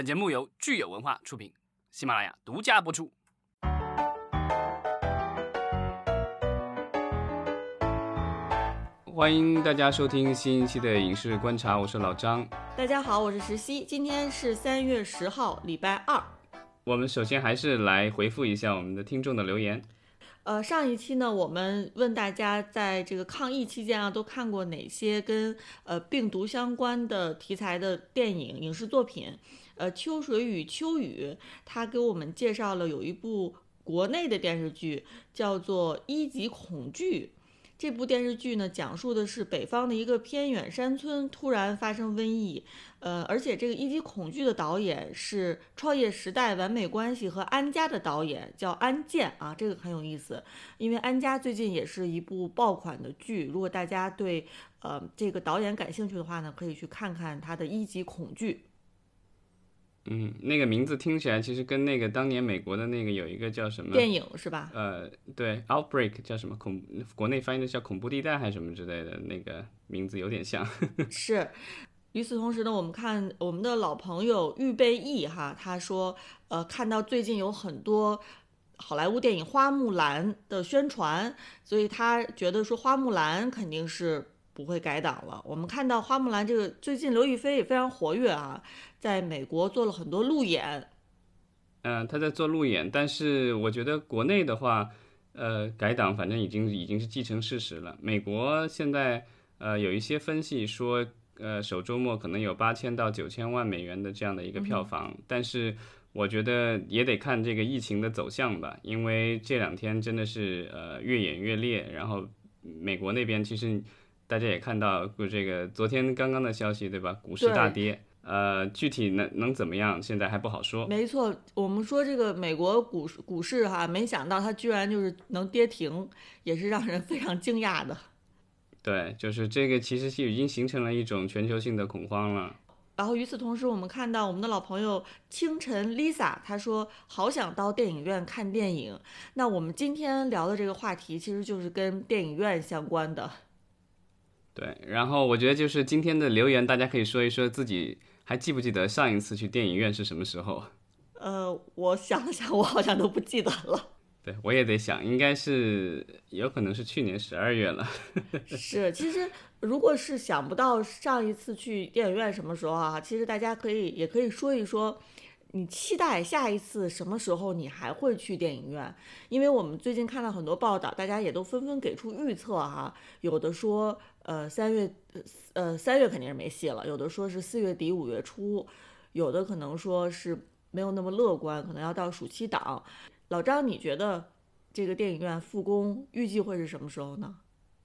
本节目由聚友文化出品，喜马拉雅独家播出。欢迎大家收听新一期的影视观察，我是老张。大家好，我是石溪。今天是三月十号，礼拜二。我们首先还是来回复一下我们的听众的留言。呃，上一期呢，我们问大家在这个抗疫期间啊，都看过哪些跟呃病毒相关的题材的电影、影视作品？呃，秋水与秋雨，他给我们介绍了有一部国内的电视剧，叫做《一级恐惧》。这部电视剧呢，讲述的是北方的一个偏远山村突然发生瘟疫，呃，而且这个一级恐惧的导演是《创业时代》《完美关系》和《安家》的导演，叫安建啊，这个很有意思，因为《安家》最近也是一部爆款的剧，如果大家对呃这个导演感兴趣的话呢，可以去看看他的一级恐惧。嗯，那个名字听起来其实跟那个当年美国的那个有一个叫什么电影是吧？呃，对，Outbreak 叫什么恐，国内翻译的叫恐怖地带还是什么之类的，那个名字有点像。是。与此同时呢，我们看我们的老朋友预备役哈，他说，呃，看到最近有很多好莱坞电影《花木兰》的宣传，所以他觉得说《花木兰》肯定是。不会改档了。我们看到花木兰这个最近刘亦菲也非常活跃啊，在美国做了很多路演。嗯，她在做路演，但是我觉得国内的话，呃，改档反正已经已经是既成事实了。美国现在呃有一些分析说，呃，首周末可能有八千到九千万美元的这样的一个票房，但是我觉得也得看这个疫情的走向吧，因为这两天真的是呃越演越烈，然后美国那边其实。大家也看到过这个昨天刚刚的消息，对吧？股市大跌，呃，具体能能怎么样，现在还不好说。没错，我们说这个美国股市股市哈，没想到它居然就是能跌停，也是让人非常惊讶的。对，就是这个其实是已经形成了一种全球性的恐慌了。然后与此同时，我们看到我们的老朋友清晨 Lisa，她说好想到电影院看电影。那我们今天聊的这个话题，其实就是跟电影院相关的。对，然后我觉得就是今天的留言，大家可以说一说自己还记不记得上一次去电影院是什么时候？呃，我想了想，我好像都不记得了。对，我也得想，应该是有可能是去年十二月了。是，其实如果是想不到上一次去电影院什么时候啊，其实大家可以也可以说一说。你期待下一次什么时候你还会去电影院？因为我们最近看到很多报道，大家也都纷纷给出预测哈。有的说，呃，三月，呃，三月肯定是没戏了；有的说是四月底五月初；有的可能说是没有那么乐观，可能要到暑期档。老张，你觉得这个电影院复工预计会是什么时候呢？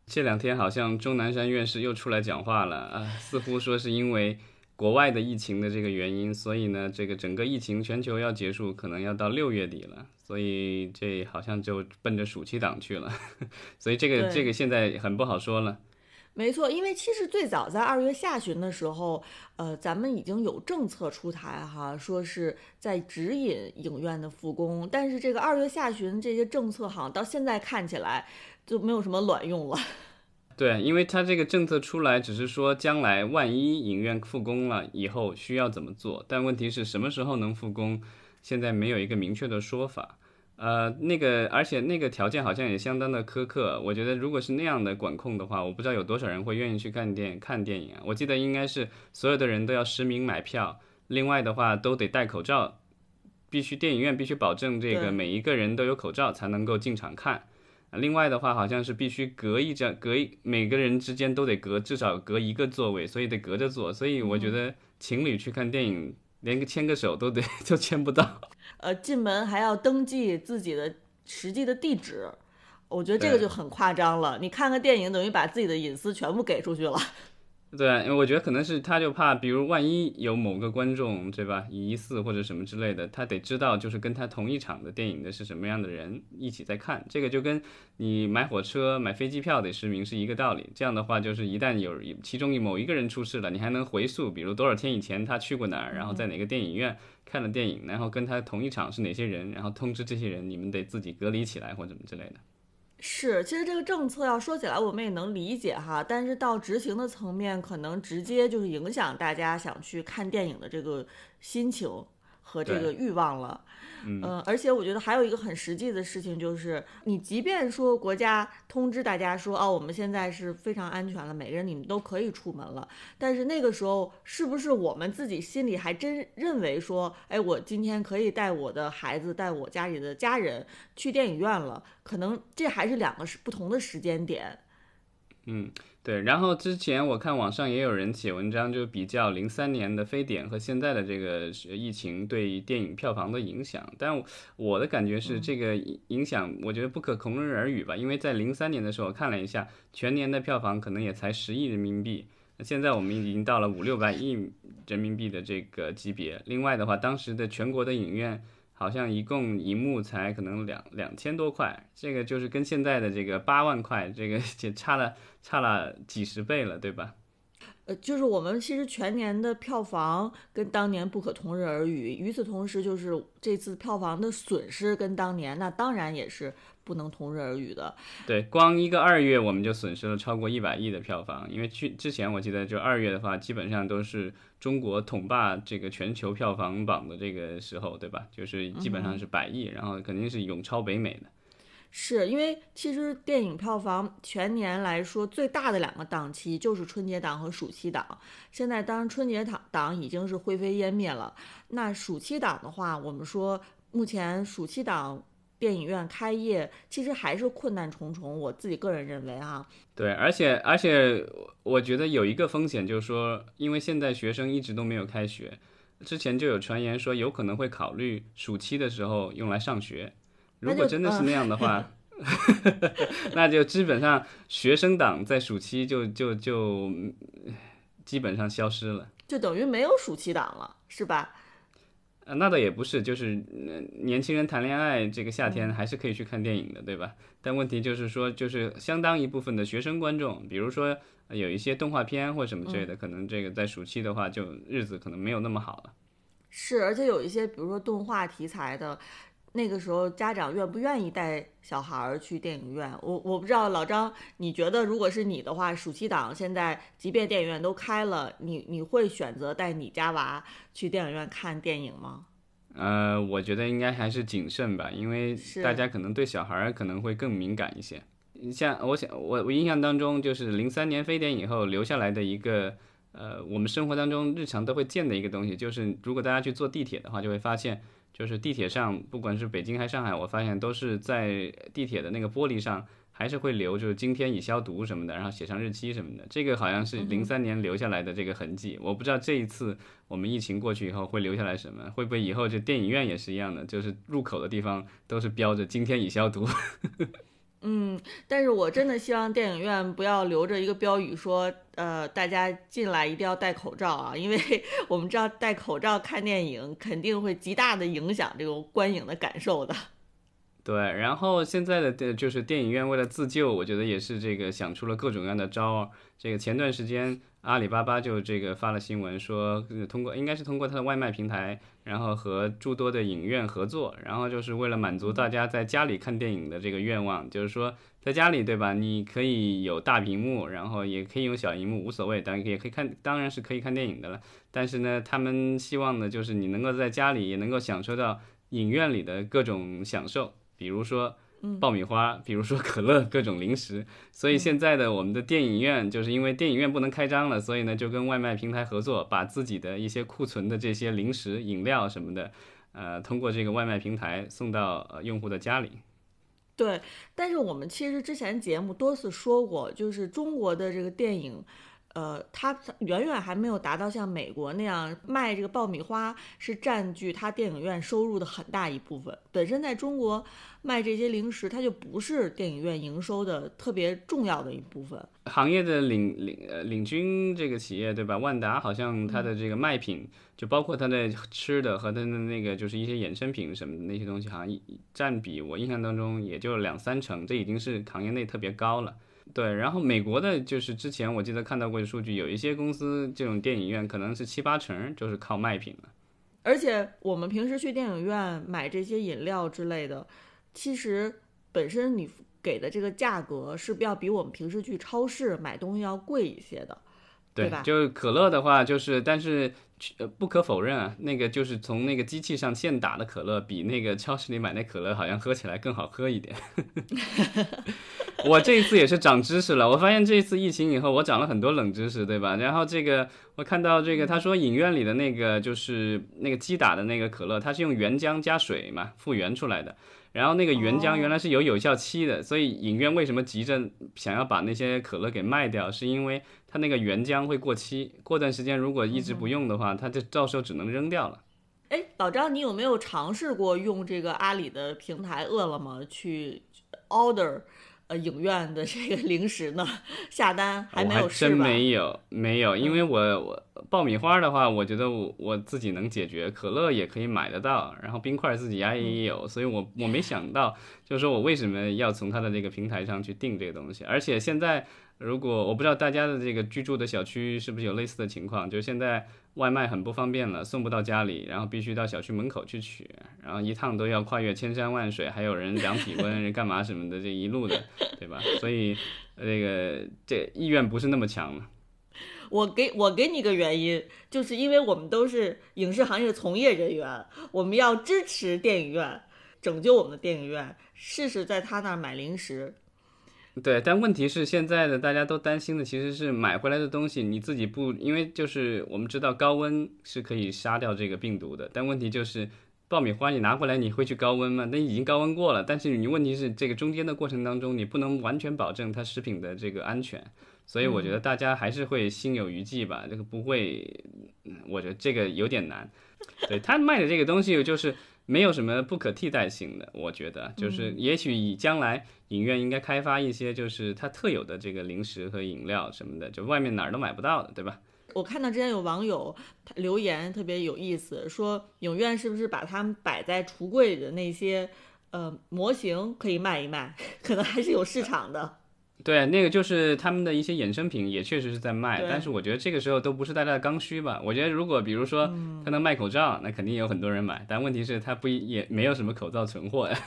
这两天好像钟南山院士又出来讲话了啊，似乎说是因为。国外的疫情的这个原因，所以呢，这个整个疫情全球要结束，可能要到六月底了，所以这好像就奔着暑期档去了，所以这个这个现在很不好说了。没错，因为其实最早在二月下旬的时候，呃，咱们已经有政策出台哈，说是在指引影院的复工，但是这个二月下旬这些政策好像到现在看起来就没有什么卵用了。对，因为它这个政策出来，只是说将来万一影院复工了以后需要怎么做，但问题是什么时候能复工，现在没有一个明确的说法。呃，那个，而且那个条件好像也相当的苛刻。我觉得如果是那样的管控的话，我不知道有多少人会愿意去看电看电影啊。我记得应该是所有的人都要实名买票，另外的话都得戴口罩，必须电影院必须保证这个每一个人都有口罩才能够进场看。另外的话，好像是必须隔一张，隔一每个人之间都得隔至少隔一个座位，所以得隔着坐。所以我觉得情侣去看电影，连个牵个手都得 都牵不到。呃，进门还要登记自己的实际的地址，我觉得这个就很夸张了。你看个电影，等于把自己的隐私全部给出去了。对，因为我觉得可能是他就怕，比如万一有某个观众，对吧，疑似或者什么之类的，他得知道就是跟他同一场的电影的是什么样的人一起在看，这个就跟你买火车、买飞机票得实名是一个道理。这样的话，就是一旦有其中某一个人出事了，你还能回溯，比如多少天以前他去过哪儿，然后在哪个电影院看了电影，然后跟他同一场是哪些人，然后通知这些人，你们得自己隔离起来或者什么之类的。是，其实这个政策要说起来，我们也能理解哈，但是到执行的层面，可能直接就是影响大家想去看电影的这个心情。和这个欲望了。嗯，而且我觉得还有一个很实际的事情，就是你即便说国家通知大家说，哦，我们现在是非常安全了，每个人你们都可以出门了，但是那个时候是不是我们自己心里还真认为说，哎，我今天可以带我的孩子，带我家里的家人去电影院了？可能这还是两个是不同的时间点。嗯。对，然后之前我看网上也有人写文章，就比较零三年的非典和现在的这个疫情对电影票房的影响。但我的感觉是，这个影响我觉得不可同日而语吧。因为在零三年的时候看了一下，全年的票房可能也才十亿人民币，那现在我们已经到了五六百亿人民币的这个级别。另外的话，当时的全国的影院。好像一共一幕才可能两两千多块，这个就是跟现在的这个八万块，这个 就差了差了几十倍了，对吧？呃，就是我们其实全年的票房跟当年不可同日而语，与此同时，就是这次票房的损失跟当年那当然也是不能同日而语的。对，光一个二月我们就损失了超过一百亿的票房，因为去之前我记得就二月的话，基本上都是中国统霸这个全球票房榜的这个时候，对吧？就是基本上是百亿，然后肯定是永超北美的。是因为其实电影票房全年来说最大的两个档期就是春节档和暑期档。现在当然春节档档已经是灰飞烟灭了。那暑期档的话，我们说目前暑期档电影院开业其实还是困难重重。我自己个人认为啊，对，而且而且我觉得有一个风险就是说，因为现在学生一直都没有开学，之前就有传言说有可能会考虑暑期的时候用来上学。如果真的是那样的话，那就基本上学生党在暑期就就就基本上消失了，就等于没有暑期档了，是吧？呃，那倒也不是，就是年轻人谈恋爱，这个夏天还是可以去看电影的，对吧？但问题就是说，就是相当一部分的学生观众，比如说有一些动画片或什么之类的，可能这个在暑期的话，就日子可能没有那么好了。是，而且有一些，比如说动画题材的。那个时候家长愿不愿意带小孩儿去电影院？我我不知道，老张，你觉得如果是你的话，暑期档现在即便电影院都开了，你你会选择带你家娃去电影院看电影吗？呃，我觉得应该还是谨慎吧，因为大家可能对小孩儿可能会更敏感一些。像我想，我我印象当中就是零三年非典以后留下来的一个，呃，我们生活当中日常都会见的一个东西，就是如果大家去坐地铁的话，就会发现。就是地铁上，不管是北京还是上海，我发现都是在地铁的那个玻璃上，还是会留，就是今天已消毒什么的，然后写上日期什么的。这个好像是零三年留下来的这个痕迹，我不知道这一次我们疫情过去以后会留下来什么，会不会以后就电影院也是一样的，就是入口的地方都是标着今天已消毒。嗯，但是我真的希望电影院不要留着一个标语说，呃，大家进来一定要戴口罩啊，因为 我们知道戴口罩看电影肯定会极大的影响这个观影的感受的。对，然后现在的电就是电影院为了自救，我觉得也是这个想出了各种各样的招儿。这个前段时间阿里巴巴就这个发了新闻说，通过应该是通过它的外卖平台，然后和诸多的影院合作，然后就是为了满足大家在家里看电影的这个愿望，就是说在家里对吧，你可以有大屏幕，然后也可以用小荧幕，无所谓，当然也可以看，当然是可以看电影的了。但是呢，他们希望的就是你能够在家里也能够享受到影院里的各种享受。比如说爆米花，比如说可乐，各种零食。所以现在的我们的电影院，就是因为电影院不能开张了，所以呢就跟外卖平台合作，把自己的一些库存的这些零食、饮料什么的，呃，通过这个外卖平台送到用户的家里。对，但是我们其实之前节目多次说过，就是中国的这个电影。呃，它远远还没有达到像美国那样卖这个爆米花是占据它电影院收入的很大一部分。本身在中国卖这些零食，它就不是电影院营收的特别重要的一部分。行业的领领呃领军这个企业对吧？万达好像它的这个卖品，就包括它的吃的和它的那个就是一些衍生品什么的那些东西，好像占比我印象当中也就两三成，这已经是行业内特别高了。对，然后美国的就是之前我记得看到过的数据，有一些公司这种电影院可能是七八成就是靠卖品的。而且我们平时去电影院买这些饮料之类的，其实本身你给的这个价格是不是要比我们平时去超市买东西要贵一些的？对吧？就是可乐的话，就是但是呃不可否认啊，那个就是从那个机器上现打的可乐，比那个超市里买那可乐好像喝起来更好喝一点。我这一次也是长知识了，我发现这一次疫情以后，我长了很多冷知识，对吧？然后这个我看到这个他说影院里的那个就是那个机打的那个可乐，它是用原浆加水嘛复原出来的。然后那个原浆原来是有有效期的，所以影院为什么急着想要把那些可乐给卖掉，是因为它那个原浆会过期，过段时间如果一直不用的话，它就到时候只能扔掉了。哎，老张，你有没有尝试过用这个阿里的平台饿了么去 order？呃，影院的这个零食呢，下单还没有试吧？真没有，没有，因为我我爆米花的话，我觉得我我自己能解决，可乐也可以买得到，然后冰块自己家也有，所以我我没想到，就是说我为什么要从他的这个平台上去订这个东西，而且现在如果我不知道大家的这个居住的小区是不是有类似的情况，就是现在。外卖很不方便了，送不到家里，然后必须到小区门口去取，然后一趟都要跨越千山万水，还有人量体温、人干嘛什么的，这一路的，对吧？所以这个这意愿不是那么强了。我给我给你个原因，就是因为我们都是影视行业的从业人员，我们要支持电影院，拯救我们的电影院，试试在他那儿买零食。对，但问题是现在的大家都担心的其实是买回来的东西你自己不，因为就是我们知道高温是可以杀掉这个病毒的，但问题就是爆米花你拿过来你会去高温吗？那已经高温过了，但是你问题是这个中间的过程当中你不能完全保证它食品的这个安全，所以我觉得大家还是会心有余悸吧，这个不会，我觉得这个有点难。对他卖的这个东西就是。没有什么不可替代性的，我觉得就是也许以将来影院应该开发一些就是它特有的这个零食和饮料什么的，就外面哪儿都买不到的，对吧？我看到之前有网友留言特别有意思，说影院是不是把他们摆在橱柜的那些呃模型可以卖一卖，可能还是有市场的。对，那个就是他们的一些衍生品，也确实是在卖。但是我觉得这个时候都不是大家的刚需吧。我觉得如果比如说他能卖口罩，那肯定有很多人买。但问题是，他不也没有什么口罩存货呀。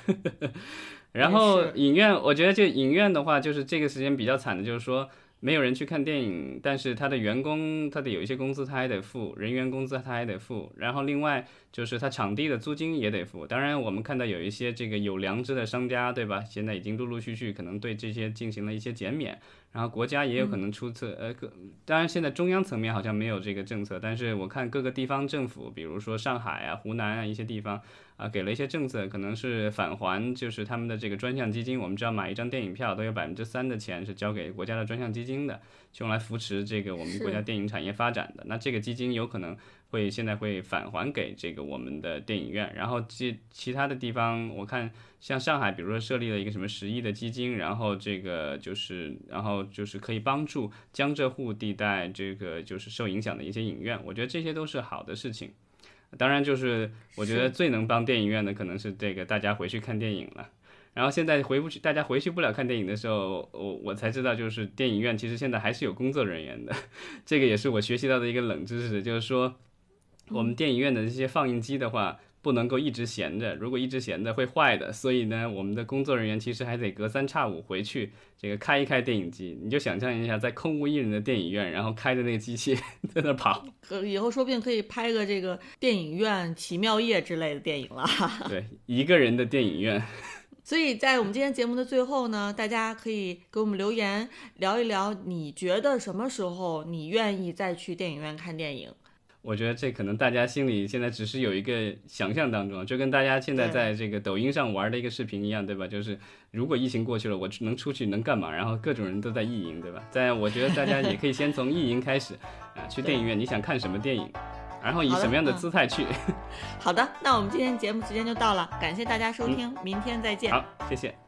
然后影院，我觉得就影院的话，就是这个时间比较惨的，就是说。没有人去看电影，但是他的员工他的有一些工资他还得付，人员工资他还得付，然后另外就是他场地的租金也得付。当然，我们看到有一些这个有良知的商家，对吧？现在已经陆陆续续可能对这些进行了一些减免。然后国家也有可能出策，呃，各当然现在中央层面好像没有这个政策，但是我看各个地方政府，比如说上海啊、湖南啊一些地方啊，给了一些政策，可能是返还，就是他们的这个专项基金。我们知道买一张电影票都有百分之三的钱是交给国家的专项基金的，用来扶持这个我们国家电影产业发展的。那这个基金有可能。会现在会返还给这个我们的电影院，然后其其他的地方，我看像上海，比如说设立了一个什么十亿的基金，然后这个就是，然后就是可以帮助江浙沪地带这个就是受影响的一些影院，我觉得这些都是好的事情。当然，就是我觉得最能帮电影院的可能是这个大家回去看电影了。然后现在回不去，大家回去不了看电影的时候，我我才知道，就是电影院其实现在还是有工作人员的。这个也是我学习到的一个冷知识，就是说。我们电影院的这些放映机的话，不能够一直闲着，如果一直闲着会坏的。所以呢，我们的工作人员其实还得隔三差五回去，这个开一开电影机。你就想象一下，在空无一人的电影院，然后开着那个机器 在那跑。以后说不定可以拍个这个电影院奇妙夜之类的电影了。对，一个人的电影院。所以在我们今天节目的最后呢，大家可以给我们留言聊一聊，你觉得什么时候你愿意再去电影院看电影？我觉得这可能大家心里现在只是有一个想象当中，就跟大家现在在这个抖音上玩的一个视频一样，对吧？就是如果疫情过去了，我能出去能干嘛？然后各种人都在意淫，对吧？在我觉得大家也可以先从意淫开始，啊，去电影院你想看什么电影，然后以什么样的姿态去？好的，那我们今天节目时间就到了，感谢大家收听，明天再见。好，谢谢。